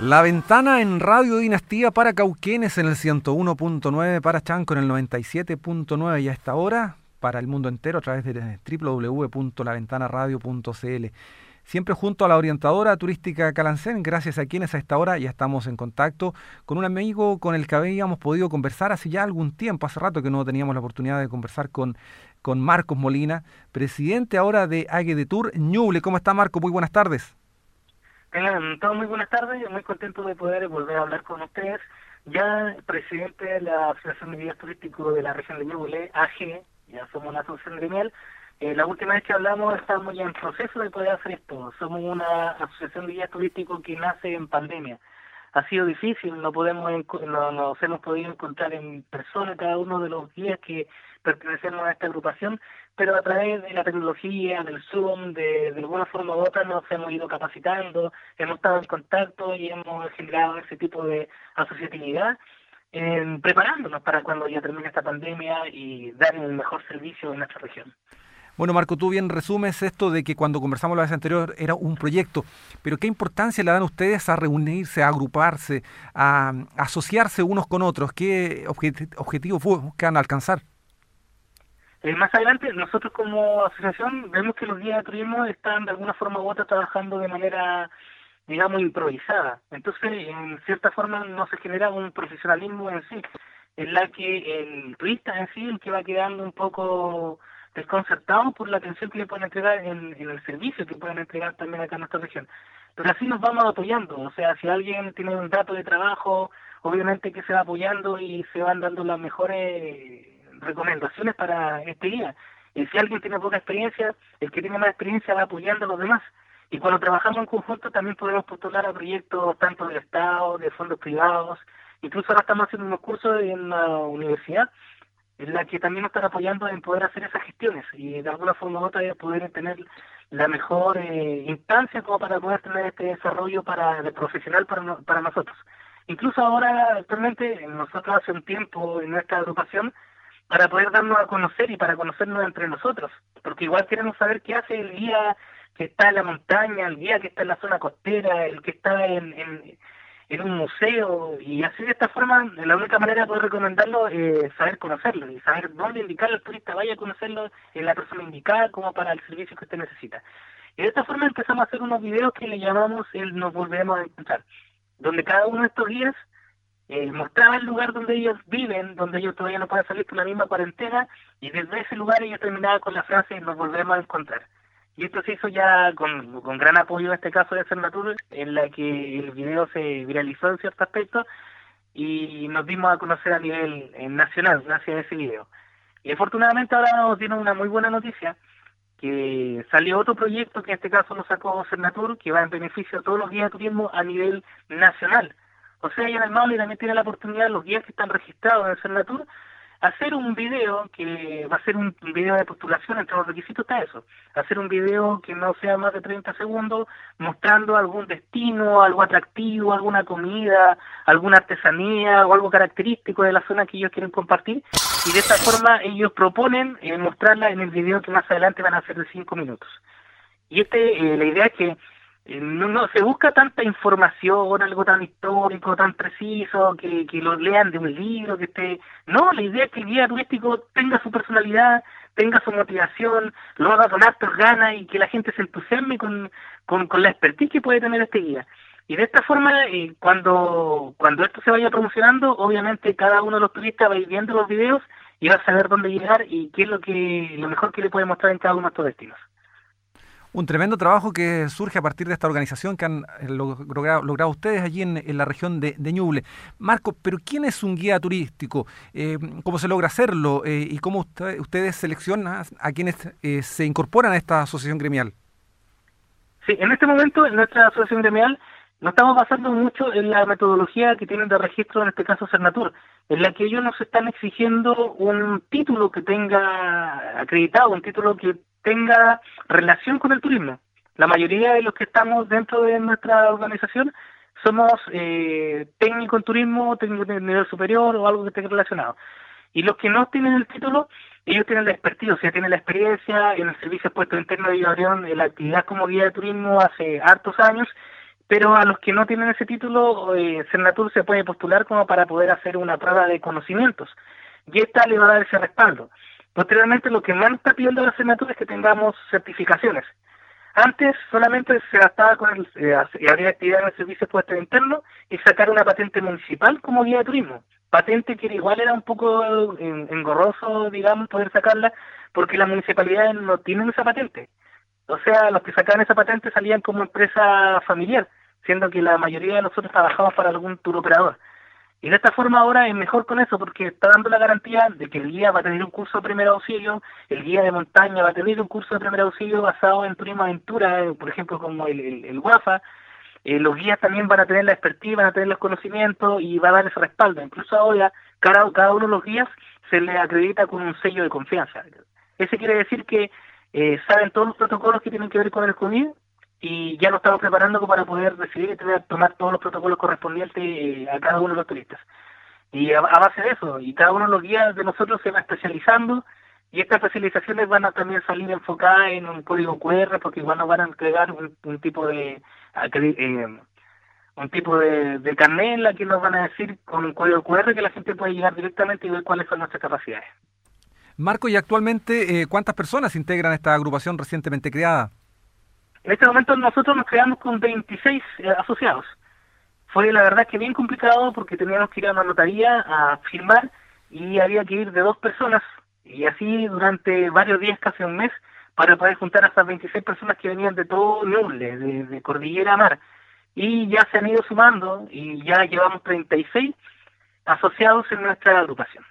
La ventana en Radio Dinastía para Cauquenes en el 101.9, para Chanco en el 97.9 y a esta hora para el mundo entero a través de www.laventanaradio.cl. Siempre junto a la orientadora turística Calancén, gracias a quienes a esta hora ya estamos en contacto con un amigo con el que habíamos podido conversar hace ya algún tiempo, hace rato que no teníamos la oportunidad de conversar con, con Marcos Molina, presidente ahora de Ague de Tour Ñuble. ¿Cómo está Marco? Muy buenas tardes. Tengan todos muy buenas tardes, muy contento de poder volver a hablar con ustedes. Ya presidente de la Asociación de Guías Turísticos de la región de Ñuble, AG, ya somos una asociación gremial. Eh, la última vez que hablamos estamos ya en proceso de poder hacer esto. Somos una asociación de guías turísticos que nace en pandemia. Ha sido difícil, no podemos no nos hemos podido encontrar en persona cada uno de los guías que pertenecemos a esta agrupación, pero a través de la tecnología, del Zoom, de, de alguna forma u otra nos hemos ido capacitando, hemos estado en contacto y hemos generado ese tipo de asociatividad, eh, preparándonos para cuando ya termine esta pandemia y dar un mejor servicio en nuestra región. Bueno, Marco, tú bien resumes esto de que cuando conversamos la vez anterior era un proyecto, pero ¿qué importancia le dan ustedes a reunirse, a agruparse, a, asociarse unos con otros? ¿Qué objetivos buscan alcanzar? Eh, más adelante, nosotros como asociación vemos que los guías de turismo están de alguna forma u otra trabajando de manera, digamos, improvisada. Entonces, en cierta forma, no se genera un profesionalismo en sí, en la que el turista en sí, el que va quedando un poco desconcertado por la atención que le pueden entregar en, en el servicio que pueden entregar también acá en nuestra región. Pero así nos vamos apoyando, o sea, si alguien tiene un dato de trabajo, obviamente que se va apoyando y se van dando las mejores recomendaciones para este día. Y si alguien tiene poca experiencia, el que tiene más experiencia va apoyando a los demás. Y cuando trabajamos en conjunto también podemos postular a proyectos tanto del Estado, de fondos privados. Incluso ahora estamos haciendo unos cursos en la universidad en la que también nos están apoyando en poder hacer esas gestiones y de alguna forma u otra poder tener la mejor eh, instancia como para poder tener este desarrollo para de profesional para, para nosotros. Incluso ahora, actualmente, nosotros hace un tiempo en nuestra agrupación para poder darnos a conocer y para conocernos entre nosotros, porque igual queremos saber qué hace el guía que está en la montaña, el guía que está en la zona costera, el que está en, en un museo, y así de esta forma, la única manera de poder recomendarlo es saber conocerlo y saber dónde indicar al turista vaya a conocerlo en la persona indicada como para el servicio que usted necesita. Y de esta forma empezamos a hacer unos videos que le llamamos el Nos Volveremos a Encontrar, donde cada uno de estos guías eh, mostraba el lugar donde ellos viven, donde ellos todavía no pueden salir por la misma cuarentena, y desde ese lugar ellos terminaban con la frase nos volvemos a encontrar. Y esto se hizo ya con, con gran apoyo en este caso de Cernatur, en la que el video se viralizó en cierto aspecto y nos dimos a conocer a nivel eh, nacional gracias a ese video. Y afortunadamente ahora nos dieron una muy buena noticia, que salió otro proyecto que en este caso lo sacó Cernatur, que va en beneficio a todos los guías de turismo a nivel nacional. O sea, ya en el Maule también tiene la oportunidad, los guías que están registrados en Cernatur, hacer un video que va a ser un video de postulación, entre los requisitos está eso, hacer un video que no sea más de 30 segundos, mostrando algún destino, algo atractivo, alguna comida, alguna artesanía o algo característico de la zona que ellos quieren compartir, y de esta forma ellos proponen eh, mostrarla en el video que más adelante van a hacer de 5 minutos. Y este, eh, la idea es que no, no se busca tanta información, algo tan histórico, tan preciso, que, que lo lean de un libro, que esté... No, la idea es que el guía turístico tenga su personalidad, tenga su motivación, lo haga con hartas ganas y que la gente se entusiasme con, con, con la expertise que puede tener este guía. Y de esta forma, eh, cuando, cuando esto se vaya promocionando, obviamente cada uno de los turistas va a ir viendo los videos y va a saber dónde llegar y qué es lo que lo mejor que le puede mostrar en cada uno de estos destinos. Un tremendo trabajo que surge a partir de esta organización que han eh, logrado, ustedes allí en, la región de, Ñuble. Marco, pero ¿quién es un guía turístico? Eh, ¿Cómo se logra hacerlo? Eh, ¿Y cómo ustedes seleccionan a quienes se incorporan a esta asociación gremial? Sí, en este momento en nuestra asociación gremial nos estamos basando mucho en la metodología que tienen de registro, en este caso Cernatur, en la que ellos nos están exigiendo un título que tenga acreditado, un título que tenga relación con el turismo. La mayoría de los que estamos dentro de nuestra organización somos eh, técnicos en turismo, técnicos de nivel superior o algo que esté relacionado. Y los que no tienen el título, ellos tienen la expertise, o sea, tienen la experiencia en el servicio puesto interno de abrieron la actividad como guía de turismo hace hartos años, pero a los que no tienen ese título, eh, se puede postular como para poder hacer una prueba de conocimientos y esta le va a dar ese respaldo. Posteriormente, lo que más está pidiendo la Cernatur es que tengamos certificaciones. Antes solamente se gastaba con el, eh, habría actividad en el servicio de interno y sacar una patente municipal como guía de turismo. Patente que igual era un poco engorroso, digamos, poder sacarla, porque las municipalidades no tienen esa patente. O sea, los que sacaban esa patente salían como empresa familiar siendo que la mayoría de nosotros trabajamos para algún tour operador. Y de esta forma ahora es mejor con eso porque está dando la garantía de que el guía va a tener un curso de primer auxilio, el guía de montaña va a tener un curso de primer auxilio basado en turismo aventura, eh, por ejemplo como el, el, WAFA, eh, los guías también van a tener la expertise, van a tener los conocimientos y va a dar ese respaldo. Incluso ahora cada, cada uno de los guías se le acredita con un sello de confianza. Ese quiere decir que eh, saben todos los protocolos que tienen que ver con el COVID y ya lo estamos preparando para poder decidir y tomar todos los protocolos correspondientes eh, a cada uno de los turistas. Y a, base de eso, y cada uno de los guías de nosotros se va especializando y estas especializaciones van a también salir enfocadas en un código QR porque igual nos van a entregar un, tipo de eh, un tipo de, de carnet la que nos van a decir con un código QR que la gente puede llegar directamente y ver cuáles son nuestras capacidades. Marco, y actualmente, eh, ¿cuántas personas integran esta agrupación recientemente creada? En este momento nosotros nos quedamos con 26 eh, asociados. Fue la verdad que bien complicado porque teníamos que ir a una notaría a firmar y había que ir de dos personas y así durante varios días, casi un mes, para poder juntar a esas 26 personas que venían de todo Ñuble, de, de Cordillera Mar. Y ya se han ido sumando y ya llevamos 36 asociados en nuestra agrupación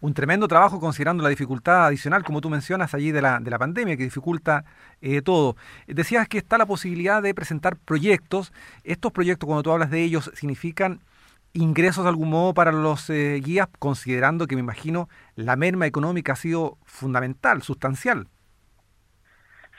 un tremendo trabajo considerando la dificultad adicional, como tú mencionas, allí de la, de la pandemia, que dificulta eh, todo. Decías que está la posibilidad de presentar proyectos. Estos proyectos, cuando tú hablas de ellos, significan ingresos de algún modo para los eh, guías, considerando que me imagino la merma económica ha sido fundamental, sustancial.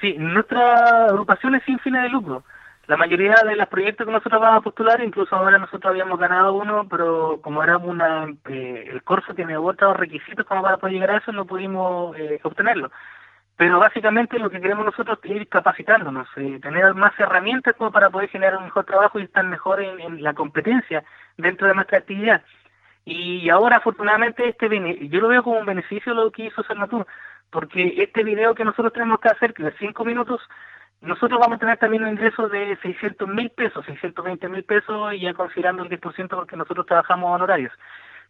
Sí, nuestra agrupación es sin fines de lucro la mayoría de los proyectos que nosotros vamos a postular, incluso ahora nosotros habíamos ganado uno, pero como era una, eh, el curso tiene otros requisitos como para poder llegar a eso, no pudimos eh, obtenerlo. Pero básicamente lo que queremos nosotros es ir capacitándonos, eh, tener más herramientas como para poder generar un mejor trabajo y estar mejor en, la competencia dentro de nuestra actividad. Y ahora afortunadamente este yo lo veo como un beneficio lo que hizo Cernatur, porque este video que nosotros tenemos que hacer, que de cinco minutos, nosotros vamos a tener también un ingreso de 600 mil pesos, 620 mil pesos, ya considerando el 10% porque nosotros trabajamos honorarios.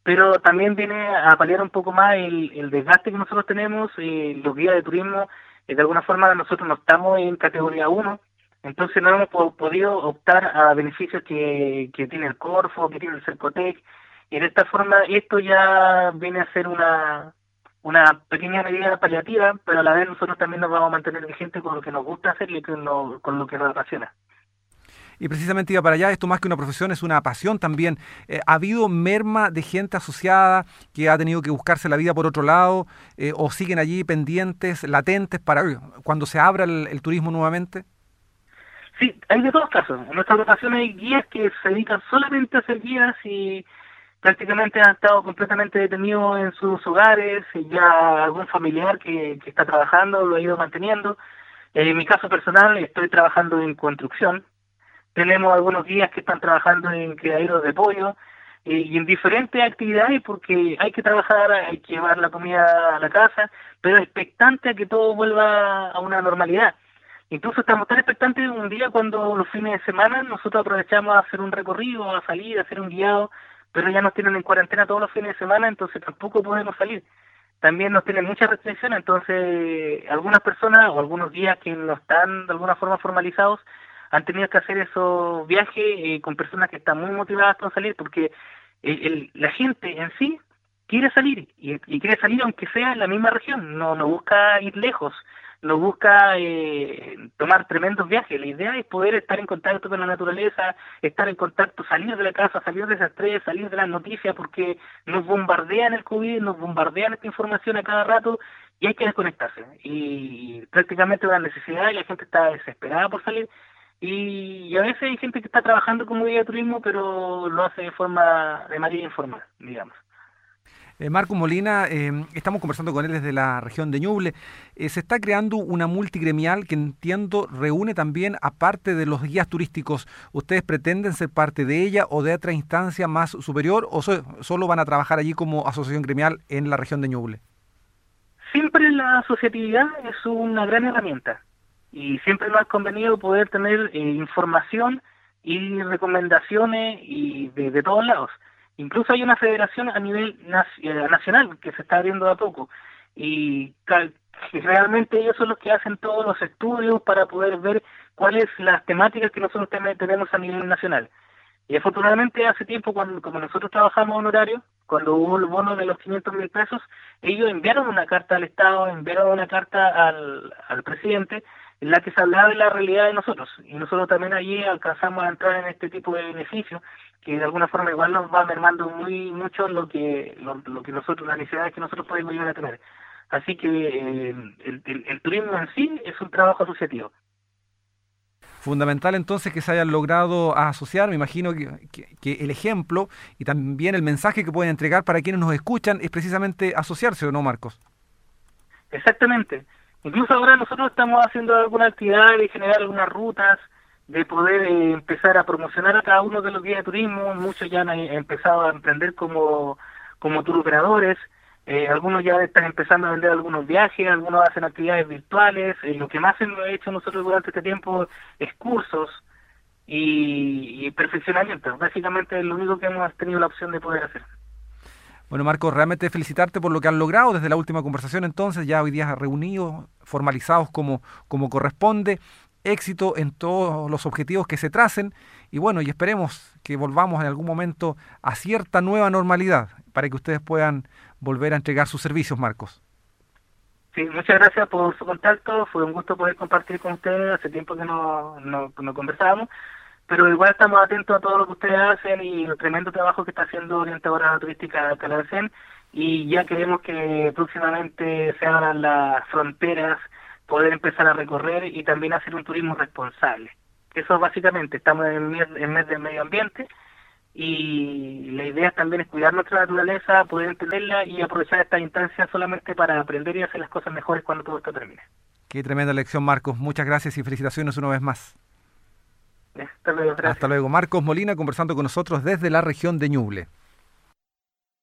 Pero también viene a paliar un poco más el, el desgaste que nosotros tenemos, eh, los guías de turismo, eh, de alguna forma nosotros no estamos en categoría 1, entonces no hemos podido optar a beneficios que, que tiene el Corfo, que tiene el Cercotec, y de esta forma esto ya viene a ser una, una pequeña medida paliativa, pero a la vez nosotros también nos vamos a mantener vigentes con lo que nos gusta hacer y con lo, con lo que nos apasiona. Y precisamente iba para allá, esto más que una profesión es una pasión también. Eh, ¿Ha habido merma de gente asociada que ha tenido que buscarse la vida por otro lado eh, o siguen allí pendientes, latentes para cuando se abra el, turismo nuevamente? Sí, hay de todos casos. En nuestra agrupación hay guías que se dedican solamente a hacer guías y prácticamente han estado completamente detenidos en sus hogares, ya algún familiar que, está trabajando lo ha ido manteniendo. En mi caso personal estoy trabajando en construcción, tenemos algunos guías que están trabajando en criaderos de pollo eh, y en diferentes actividades porque hay que trabajar, hay que llevar la comida a la casa, pero expectante a que todo vuelva a una normalidad. Incluso estamos tan expectantes un día cuando los fines de semana nosotros aprovechamos a hacer un recorrido, a salir, a hacer un guiado pero ya nos tienen en cuarentena todos los fines de semana, entonces tampoco podemos salir. También nos tienen muchas restricciones, entonces algunas personas o algunos días que no están de alguna forma formalizados han tenido que hacer esos viajes eh, con personas que están muy motivadas para salir, porque el, la gente en sí quiere salir y, y, quiere salir aunque sea en la misma región, no, no busca ir lejos no busca eh, tomar tremendos viajes. La idea es poder estar en contacto con la naturaleza, estar en contacto, salir de la casa, salir de esas estrés, salir de las noticias, porque nos bombardean el COVID, nos bombardean esta información a cada rato y hay que desconectarse. Y prácticamente una necesidad y la gente está desesperada por salir. Y, a veces hay gente que está trabajando como guía de turismo, pero lo hace de forma de manera informal, digamos. Eh, Marco Molina, eh, estamos conversando con él desde la región de Ñuble. Eh, se está creando una multigremial que entiendo reúne también, aparte de los guías turísticos, ¿ustedes pretenden ser parte de ella o de otra instancia más superior o solo van a trabajar allí como asociación gremial en la región de Ñuble? Siempre la asociatividad es una gran herramienta y siempre nos ha convenido poder tener información y recomendaciones y de todos lados. Incluso hay una federación a nivel eh, nacional que se está abriendo a poco y realmente ellos son los que hacen todos los estudios para poder ver cuáles las temáticas que nosotros tenemos a nivel nacional. Y afortunadamente hace tiempo, cuando como nosotros trabajamos honorario, cuando hubo el bono de los 500 mil pesos, ellos enviaron una carta al Estado, enviaron una carta al, al presidente en la que se hablaba de la realidad de nosotros. Y nosotros también allí alcanzamos a entrar en este tipo de beneficios que de alguna forma igual nos va mermando muy mucho lo que lo, que nosotros las necesidades que nosotros podemos llegar a tener así que eh, el, el, turismo en sí es un trabajo asociativo Fundamental entonces que se hayan logrado asociar, me imagino que, que, el ejemplo y también el mensaje que pueden entregar para quienes nos escuchan es precisamente asociarse, ¿o no, Marcos? Exactamente. Incluso ahora nosotros estamos haciendo alguna actividad de generar algunas rutas, de poder eh, empezar a promocionar a cada uno de los guías de turismo. Muchos ya han eh, empezado a emprender como, como tour operadores. Eh, algunos ya están empezando a vender algunos viajes, algunos hacen actividades virtuales. lo que más hemos hecho nosotros durante este tiempo es cursos y, y perfeccionamiento. Básicamente es lo único que hemos tenido la opción de poder hacer. Bueno, Marco, realmente felicitarte por lo que han logrado desde la última conversación entonces, ya hoy día reunidos, formalizados como, como corresponde éxito en todos los objetivos que se tracen y bueno, y esperemos que volvamos en algún momento a cierta nueva normalidad para que ustedes puedan volver a entregar sus servicios, Marcos. Sí, muchas gracias por su contacto, fue un gusto poder compartir con ustedes, hace tiempo que no, no, no conversábamos, pero igual estamos atentos a todo lo que ustedes hacen y el tremendo trabajo que está haciendo Orientadora Turística Calancén y ya queremos que próximamente se abran las fronteras poder empezar a recorrer y también hacer un turismo responsable. Eso básicamente, estamos en el mes del medio ambiente y la idea también es cuidar nuestra naturaleza, poder entenderla y aprovechar esta instancia solamente para aprender y hacer las cosas mejores cuando todo esto termine. Qué tremenda lección, Marcos. Muchas gracias y felicitaciones una vez más. Hasta luego. Marcos Molina conversando con nosotros desde la región de Ñuble.